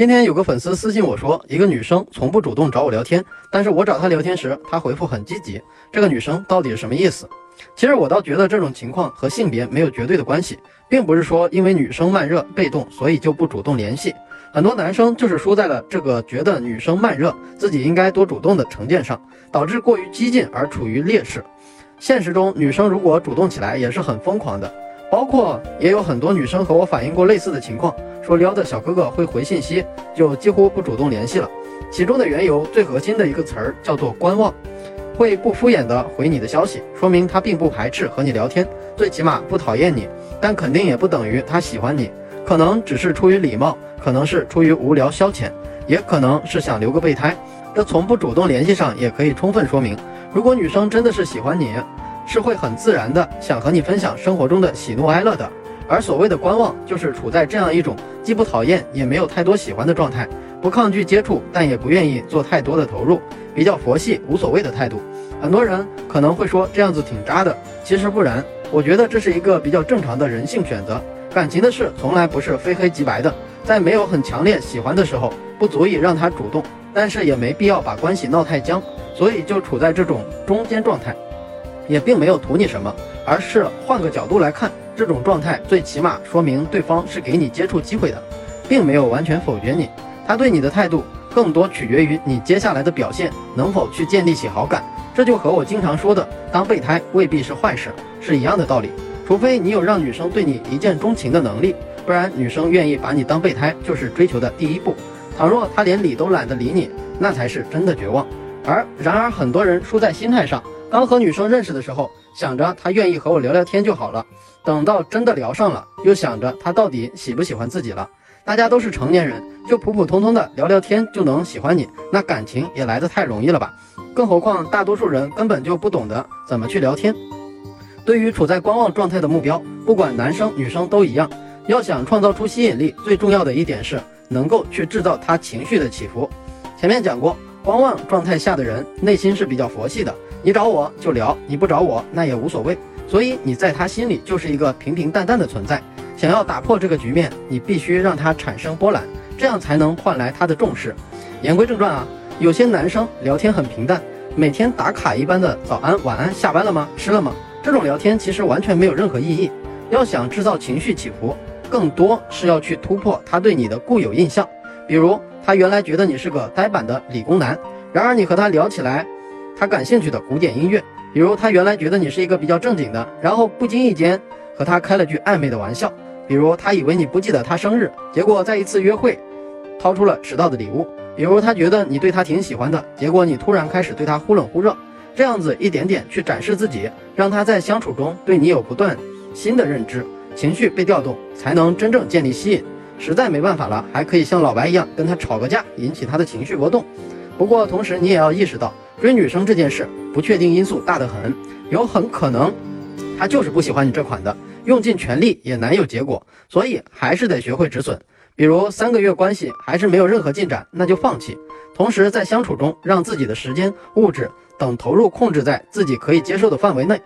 今天有个粉丝私信我说，一个女生从不主动找我聊天，但是我找她聊天时，她回复很积极。这个女生到底是什么意思？其实我倒觉得这种情况和性别没有绝对的关系，并不是说因为女生慢热被动，所以就不主动联系。很多男生就是输在了这个觉得女生慢热，自己应该多主动的成见上，导致过于激进而处于劣势。现实中，女生如果主动起来也是很疯狂的，包括也有很多女生和我反映过类似的情况。说撩的小哥哥会回信息，就几乎不主动联系了。其中的缘由最核心的一个词儿叫做观望，会不敷衍的回你的消息，说明他并不排斥和你聊天，最起码不讨厌你。但肯定也不等于他喜欢你，可能只是出于礼貌，可能是出于无聊消遣，也可能是想留个备胎。这从不主动联系上也可以充分说明，如果女生真的是喜欢你，是会很自然的想和你分享生活中的喜怒哀乐的。而所谓的观望，就是处在这样一种既不讨厌也没有太多喜欢的状态，不抗拒接触，但也不愿意做太多的投入，比较佛系无所谓的态度。很多人可能会说这样子挺渣的，其实不然。我觉得这是一个比较正常的人性选择。感情的事从来不是非黑即白的，在没有很强烈喜欢的时候，不足以让他主动，但是也没必要把关系闹太僵，所以就处在这种中间状态，也并没有图你什么，而是换个角度来看。这种状态最起码说明对方是给你接触机会的，并没有完全否决你。他对你的态度更多取决于你接下来的表现能否去建立起好感。这就和我经常说的当备胎未必是坏事是一样的道理。除非你有让女生对你一见钟情的能力，不然女生愿意把你当备胎就是追求的第一步。倘若她连理都懒得理你，那才是真的绝望。而然而很多人输在心态上，刚和女生认识的时候。想着她愿意和我聊聊天就好了，等到真的聊上了，又想着她到底喜不喜欢自己了。大家都是成年人，就普普通通的聊聊天就能喜欢你，那感情也来得太容易了吧？更何况大多数人根本就不懂得怎么去聊天。对于处在观望状态的目标，不管男生女生都一样，要想创造出吸引力，最重要的一点是能够去制造他情绪的起伏。前面讲过，观望状态下的人内心是比较佛系的。你找我就聊，你不找我那也无所谓，所以你在他心里就是一个平平淡淡的存在。想要打破这个局面，你必须让他产生波澜，这样才能换来他的重视。言归正传啊，有些男生聊天很平淡，每天打卡一般的早安晚安，下班了吗？吃了吗？这种聊天其实完全没有任何意义。要想制造情绪起伏，更多是要去突破他对你的固有印象。比如他原来觉得你是个呆板的理工男，然而你和他聊起来。他感兴趣的古典音乐，比如他原来觉得你是一个比较正经的，然后不经意间和他开了句暧昧的玩笑，比如他以为你不记得他生日，结果在一次约会掏出了迟到的礼物，比如他觉得你对他挺喜欢的，结果你突然开始对他忽冷忽热，这样子一点点去展示自己，让他在相处中对你有不断新的认知，情绪被调动，才能真正建立吸引。实在没办法了，还可以像老白一样跟他吵个架，引起他的情绪波动。不过同时你也要意识到。追女生这件事，不确定因素大得很，有很可能，他就是不喜欢你这款的，用尽全力也难有结果，所以还是得学会止损。比如三个月关系还是没有任何进展，那就放弃。同时在相处中，让自己的时间、物质等投入控制在自己可以接受的范围内。